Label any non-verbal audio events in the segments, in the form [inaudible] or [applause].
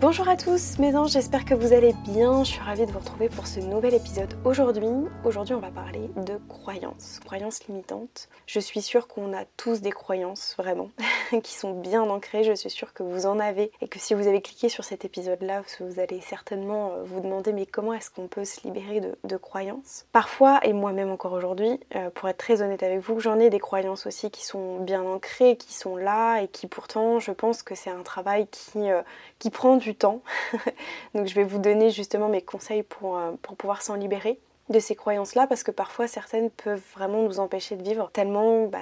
Bonjour à tous mes anges, j'espère que vous allez bien. Je suis ravie de vous retrouver pour ce nouvel épisode aujourd'hui. Aujourd'hui, on va parler de croyances, croyances limitantes. Je suis sûre qu'on a tous des croyances vraiment [laughs] [laughs] qui sont bien ancrées. Je suis sûre que vous en avez et que si vous avez cliqué sur cet épisode-là, vous allez certainement euh, vous demander mais comment est-ce qu'on peut se libérer de, croyances? Parfois, et moi-même encore aujourd'hui, euh, pour être très honnête avec vous, j'en ai des croyances aussi qui sont bien ancrées, qui sont là et qui pourtant, je pense que c'est un travail qui, euh, qui prend du temps. [laughs] Donc je vais vous donner justement mes conseils pour, pour pouvoir s'en libérer de ces croyances-là parce que parfois certaines peuvent vraiment nous empêcher de vivre tellement bah,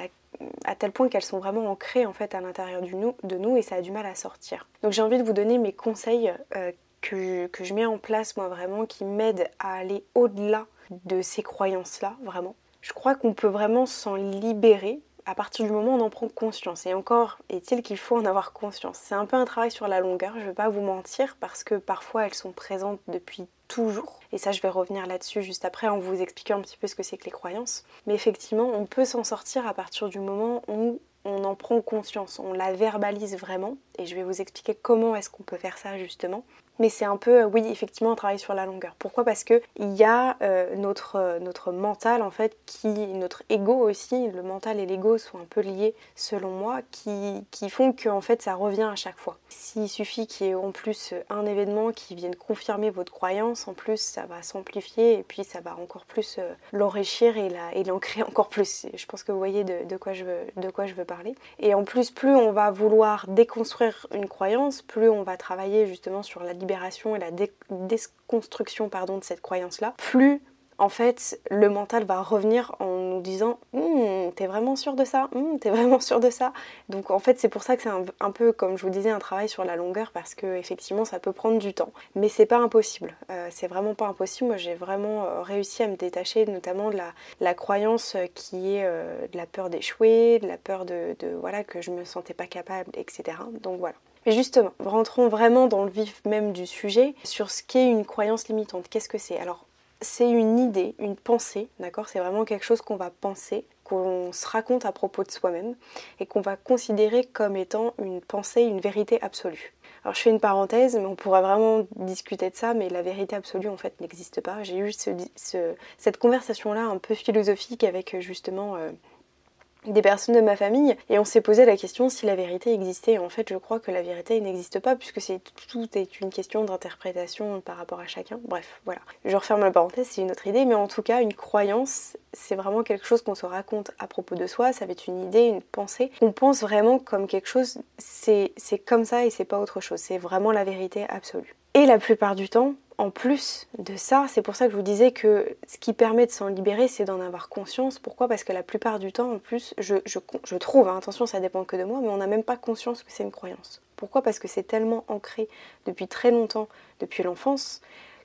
à tel point qu'elles sont vraiment ancrées en fait à l'intérieur de nous et ça a du mal à sortir. Donc j'ai envie de vous donner mes conseils euh, que, que, je mets en place moi vraiment qui m'aident à aller au-delà de ces croyances-là vraiment. Je crois qu'on peut vraiment s'en libérer à partir du moment où on en prend conscience. Et encore est-il qu'il faut en avoir conscience. C'est un peu un travail sur la longueur, je ne vais pas vous mentir, parce que parfois elles sont présentes depuis toujours. Et ça, je vais revenir là-dessus juste après en vous expliquant un petit peu ce que c'est que les croyances. Mais effectivement, on peut s'en sortir à partir du moment où on en prend conscience, on la verbalise vraiment. Et je vais vous expliquer comment est-ce qu'on peut faire ça justement mais c'est un peu, euh, oui, effectivement, un travail sur la longueur. Pourquoi? Parce que il y a euh, notre, euh, notre mental, en fait, qui, notre ego aussi, le mental et l'ego sont un peu liés, selon moi, qui, qui font que, en fait, ça revient à chaque fois. S'il suffit qu'il y ait en plus un événement qui vienne confirmer votre croyance, en plus, ça va s'amplifier et puis ça va encore plus l'enrichir et, l'ancrer [laughs] encore plus. Je pense que vous voyez de, quoi je veux, de quoi je veux parler. Et en plus, plus on va vouloir déconstruire une croyance, plus on va travailler justement sur la liberté et la déconstruction pardon, de cette croyance-là, plus en fait, le mental va revenir en nous disant hum, T'es vraiment sûr de ça? Hum, T'es vraiment sûr de ça? Donc, en fait, c'est pour ça que c'est un, peu, comme je vous disais, un travail sur la longueur parce que, effectivement, ça peut prendre du temps. Mais c'est pas impossible. Euh, c'est vraiment pas impossible. Moi, j'ai vraiment euh, réussi à me détacher, notamment de la, croyance qui est euh, de la peur d'échouer, de la peur de, de, voilà, que je me sentais pas capable, etc. Donc, voilà. Mais justement, rentrons vraiment dans le vif même du sujet sur ce qu'est une croyance limitante. Qu'est-ce que c'est? Alors, c'est une idée, une pensée, d'accord? C'est vraiment quelque chose qu'on va penser, qu'on se raconte à propos de soi-même et qu'on va considérer comme étant une pensée, une vérité absolue. Alors je fais une parenthèse, mais on pourra vraiment discuter de ça, mais la vérité absolue en fait n'existe pas. J'ai eu cette conversation-là un peu philosophique avec justement euh, des personnes de ma famille et on s'est posé la question si la vérité existait. En fait, je crois que la vérité n'existe pas puisque c'est tout est une question d'interprétation par rapport à chacun. Bref, voilà. Je referme la parenthèse, c'est une autre idée, mais en tout cas, une croyance, c'est vraiment quelque chose qu'on se raconte à propos de soi, ça va être une idée, une pensée. On pense vraiment comme quelque chose, c'est comme ça et c'est pas autre chose. C'est vraiment la vérité absolue. Et la plupart du temps, en plus de ça, c'est pour ça que je vous disais que ce qui permet de s'en libérer, c'est d'en avoir conscience. Pourquoi? Parce que la plupart du temps, en plus, je, trouve, hein, attention, ça dépend que de moi, mais on n'a même pas conscience que c'est une croyance. Pourquoi? Parce que c'est tellement ancré depuis très longtemps, depuis l'enfance,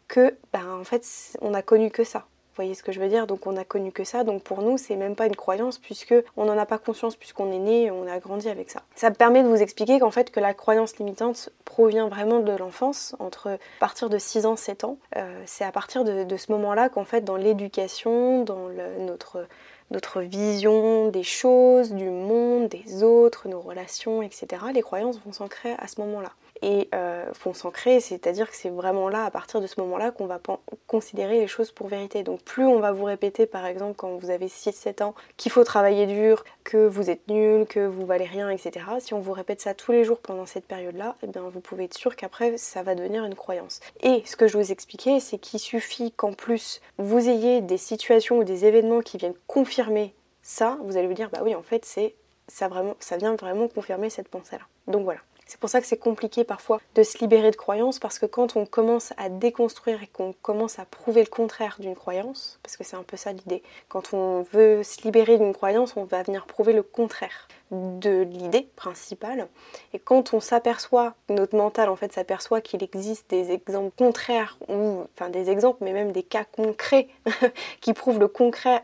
que, ben, en fait, on n'a connu que ça. Vous voyez ce que je veux dire? Donc on a connu que ça, donc pour nous c'est même pas une croyance puisque on n'en a pas conscience puisqu'on est né, on a grandi avec ça. Ça me permet de vous expliquer qu'en fait que la croyance limitante provient vraiment de l'enfance, entre à partir de 6 ans, 7 ans. Euh, c'est à partir de, ce moment-là qu'en fait dans l'éducation, dans notre notre vision des choses, du monde, des autres, nos relations, etc. Les croyances vont s'ancrer à ce moment-là et euh, font s'ancrer, c'est-à-dire que c'est vraiment là, à partir de ce moment-là, qu'on va considérer les choses pour vérité. Donc plus on va vous répéter, par exemple, quand vous avez 6-7 ans, qu'il faut travailler dur, que vous êtes nul, que vous valez rien, etc. Si on vous répète ça tous les jours pendant cette période-là, eh bien vous pouvez être sûr qu'après ça va devenir une croyance. Et ce que je vous expliquais, c'est qu'il suffit qu'en plus vous ayez des situations ou des événements qui viennent confirmer ça, vous allez vous dire bah oui en fait c'est ça vraiment ça vient vraiment confirmer cette pensée là. Donc voilà. C'est pour ça que c'est compliqué parfois de se libérer de croyances parce que quand on commence à déconstruire et qu'on commence à prouver le contraire d'une croyance, parce que c'est un peu ça l'idée, quand on veut se libérer d'une croyance, on va venir prouver le contraire de l'idée principale. Et quand on s'aperçoit, notre mental en fait s'aperçoit qu'il existe des exemples contraires, ou enfin des exemples, mais même des cas concrets [laughs] qui prouvent le, concret,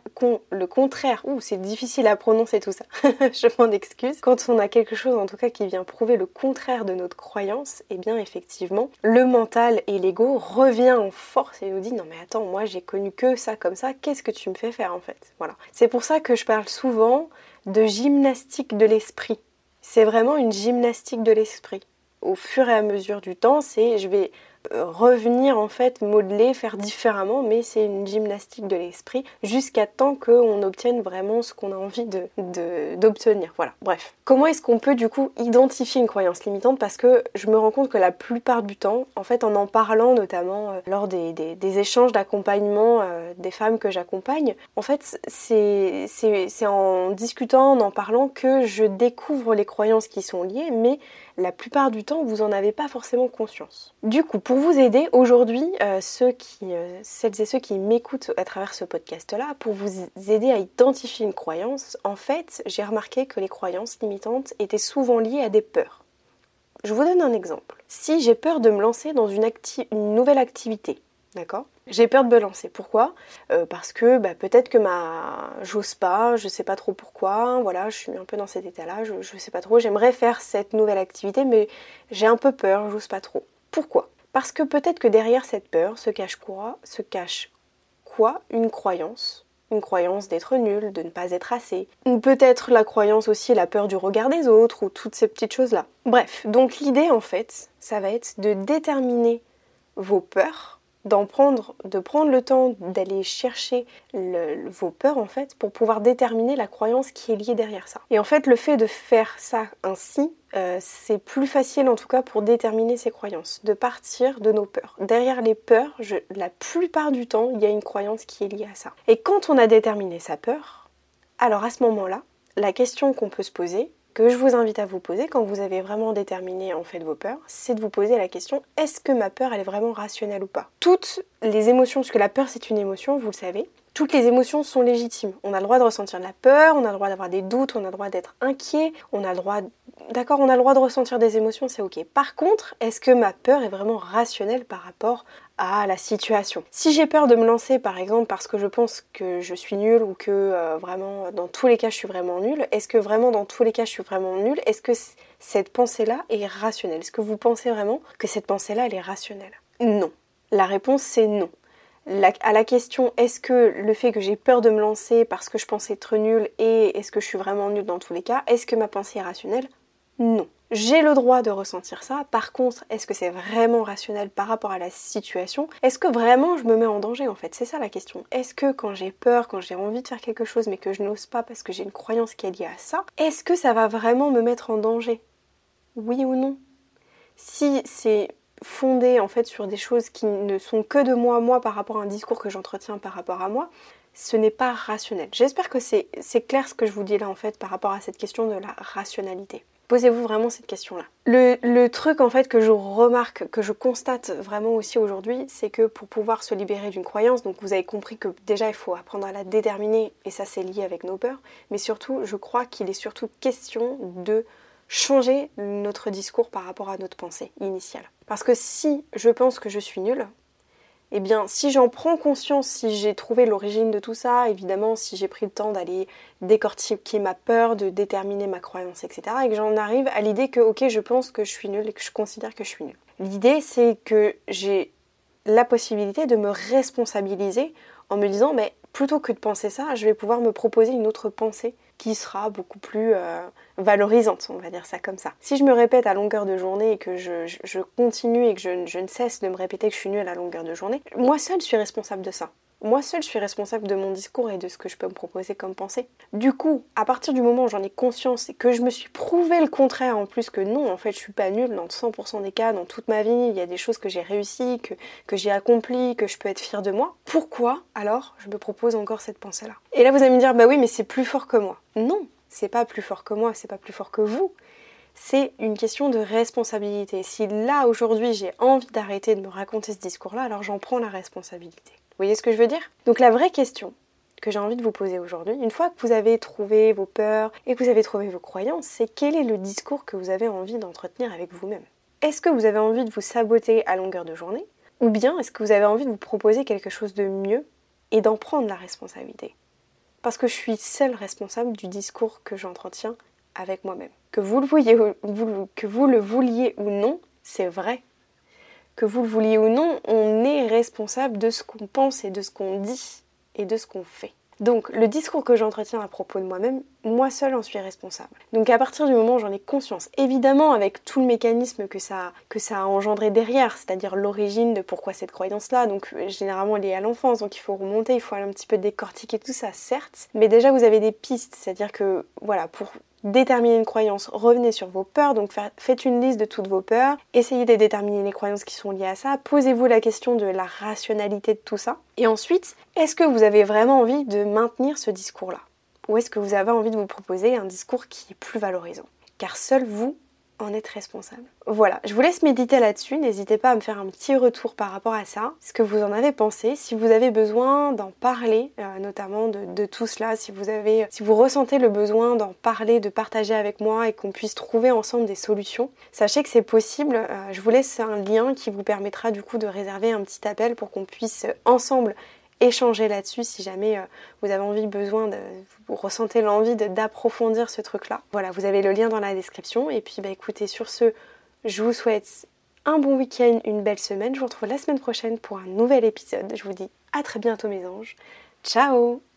le contraire. Ouh, c'est difficile à prononcer tout ça. [laughs] Je m'en excuse. Quand on a quelque chose en tout cas qui vient prouver le contraire de notre croyance, et eh bien effectivement, le mental et l'ego revient en force et nous dit non mais attends, moi j'ai connu que ça comme ça, qu'est-ce que tu me fais faire en fait? Voilà. C'est pour ça que je parle souvent de gymnastique de l'esprit. C'est vraiment une gymnastique de l'esprit. Au fur et à mesure du temps, c'est je vais revenir en fait modeler, faire différemment, mais c'est une gymnastique de l'esprit jusqu'à temps qu'on obtienne vraiment ce qu'on a envie d'obtenir. De, voilà, bref. Comment est-ce qu'on peut du coup identifier une croyance limitante? Parce que je me rends compte que la plupart du temps, en fait en en parlant notamment euh, lors des, échanges d'accompagnement euh, des femmes que j'accompagne, en fait c'est en discutant, en en parlant que je découvre les croyances qui sont liées, mais la plupart du temps, vous n'en avez pas forcément conscience. Du coup, pour vous aider aujourd'hui, euh, euh, celles et ceux qui m'écoutent à travers ce podcast-là, pour vous aider à identifier une croyance, en fait, j'ai remarqué que les croyances limitantes étaient souvent liées à des peurs. Je vous donne un exemple. Si j'ai peur de me lancer dans une nouvelle activité, D'accord J'ai peur de me lancer. Pourquoi? Euh, Parce que bah, peut-être que ma j'ose pas, je sais pas trop pourquoi, voilà, je suis un peu dans cet état-là, je, je sais pas trop, j'aimerais faire cette nouvelle activité, mais j'ai un peu peur, j'ose pas trop. Pourquoi? Parce que peut-être que derrière cette peur se cache quoi Se cache quoi? Une croyance. Une croyance d'être nul, de ne pas être assez. Ou peut-être la croyance aussi, la peur du regard des autres, ou toutes ces petites choses-là. Bref, donc l'idée en fait, ça va être de déterminer vos peurs d'en prendre, de prendre le temps d'aller chercher vos peurs en fait pour pouvoir déterminer la croyance qui est liée derrière ça. Et en fait, le fait de faire ça ainsi, euh, c'est plus facile en tout cas pour déterminer ses croyances, de partir de nos peurs. Derrière les peurs, la plupart du temps, il y a une croyance qui est liée à ça. Et quand on a déterminé sa peur, alors à ce moment-là, la question qu'on peut se poser, que je vous invite à vous poser quand vous avez vraiment déterminé en fait vos peurs, c'est de vous poser la question est-ce que ma peur elle est vraiment rationnelle ou pas? Toutes les émotions, parce que la peur c'est une émotion, vous le savez, toutes les émotions sont légitimes. On a le droit de ressentir de la peur, on a le droit d'avoir des doutes, on a le droit d'être inquiet, on a le droit D'accord, on a le droit de ressentir des émotions, c'est ok. Par contre, est-ce que ma peur est vraiment rationnelle par rapport à la situation. Si j'ai peur de me lancer par exemple parce que je pense que je suis nulle ou que euh, vraiment dans tous les cas je suis vraiment nulle, est-ce que vraiment dans tous les cas je suis vraiment nulle? Est-ce que cette pensée-là est rationnelle? Est-ce que vous pensez vraiment que cette pensée-là elle est rationnelle? Non. La réponse c'est non. à la question est-ce que le fait que j'ai peur de me lancer parce que je pense être nulle et est-ce que je suis vraiment nulle dans tous les cas, est-ce que ma pensée est rationnelle? Non. J'ai le droit de ressentir ça. Par contre, est-ce que c'est vraiment rationnel par rapport à la situation? Est-ce que vraiment je me mets en danger en fait? C'est ça la question. Est-ce que quand j'ai peur, quand j'ai envie de faire quelque chose mais que je n'ose pas parce que j'ai une croyance qui est liée à ça, est-ce que ça va vraiment me mettre en danger? Oui ou non? Si c'est fondé en fait sur des choses qui ne sont que de moi, moi par rapport à un discours que j'entretiens par rapport à moi, ce n'est pas rationnel. J'espère que c'est clair ce que je vous dis là en fait par rapport à cette question de la rationalité. Posez-vous vraiment cette question-là. Le, truc en fait que je remarque, que je constate vraiment aussi aujourd'hui, c'est que pour pouvoir se libérer d'une croyance, donc vous avez compris que déjà il faut apprendre à la déterminer et ça c'est lié avec nos peurs, mais surtout je crois qu'il est surtout question de changer notre discours par rapport à notre pensée initiale. Parce que si je pense que je suis nulle, eh bien, si j'en prends conscience, si j'ai trouvé l'origine de tout ça, évidemment, si j'ai pris le temps d'aller décortiquer ma peur, de déterminer ma croyance, etc., et que j'en arrive à l'idée que, ok, je pense que je suis nulle et que je considère que je suis nulle. L'idée, c'est que j'ai la possibilité de me responsabiliser en me disant, mais plutôt que de penser ça, je vais pouvoir me proposer une autre pensée qui sera beaucoup plus euh, valorisante, on va dire ça comme ça. Si je me répète à longueur de journée et que je, continue et que je, je, ne cesse de me répéter que je suis nulle à longueur de journée, moi seule suis responsable de ça moi seule je suis responsable de mon discours et de ce que je peux me proposer comme pensée. Du coup, à partir du moment où j'en ai conscience et que je me suis prouvé le contraire en plus que non, en fait je suis pas nulle dans 100% des cas, dans toute ma vie, il y a des choses que j'ai réussi, que, que j'ai accompli, que je peux être fière de moi. Pourquoi alors je me propose encore cette pensée-là? Et là vous allez me dire, bah oui mais c'est plus fort que moi. Non, c'est pas plus fort que moi, c'est pas plus fort que vous c'est une question de responsabilité. Si là aujourd'hui j'ai envie d'arrêter de me raconter ce discours-là, alors j'en prends la responsabilité voyez ce que je veux dire? Donc la vraie question que j'ai envie de vous poser aujourd'hui, une fois que vous avez trouvé vos peurs et que vous avez trouvé vos croyances, c'est quel est le discours que vous avez envie d'entretenir avec vous-même? Est-ce que vous avez envie de vous saboter à longueur de journée? Ou bien est-ce que vous avez envie de vous proposer quelque chose de mieux et d'en prendre la responsabilité? Parce que je suis seule responsable du discours que j'entretiens avec moi-même. Vous que vous le vouliez ou non, c'est vrai. Que vous le vouliez ou non, on est responsable de ce qu'on pense et de ce qu'on dit et de ce qu'on fait. Donc le discours que j'entretiens à propos de moi-même, moi seule en suis responsable. Donc à partir du moment où j'en ai conscience, évidemment avec tout le mécanisme que ça, que ça a engendré derrière, c'est-à-dire l'origine de pourquoi cette croyance-là, donc euh, généralement liée à l'enfance, donc il faut remonter, il faut aller un petit peu décortiquer tout ça, certes, mais déjà vous avez des pistes, c'est-à-dire que voilà, pour déterminer une croyance, revenez sur vos peurs, donc faites une liste de toutes vos peurs, essayez de déterminer les croyances qui sont liées à ça, posez-vous la question de la rationalité de tout ça, et ensuite, est-ce que vous avez vraiment envie de maintenir ce discours-là? Ou est-ce que vous avez envie de vous proposer un discours qui est plus valorisant? Car seul vous en être responsable. Voilà, je vous laisse méditer là-dessus. N'hésitez pas à me faire un petit retour par rapport à ça, ce que vous en avez pensé. Si vous avez besoin d'en parler, euh, notamment de, tout cela, si vous avez, si vous ressentez le besoin d'en parler, de partager avec moi et qu'on puisse trouver ensemble des solutions, sachez que c'est possible. Euh, je vous laisse un lien qui vous permettra du coup de réserver un petit appel pour qu'on puisse ensemble échanger là-dessus si jamais euh, vous avez envie, besoin de, vous ressentez l'envie d'approfondir ce truc-là. Voilà, vous avez le lien dans la description. Et puis bah écoutez, sur ce, je vous souhaite un bon week-end, une belle semaine. Je vous retrouve la semaine prochaine pour un nouvel épisode. Je vous dis à très bientôt mes anges. Ciao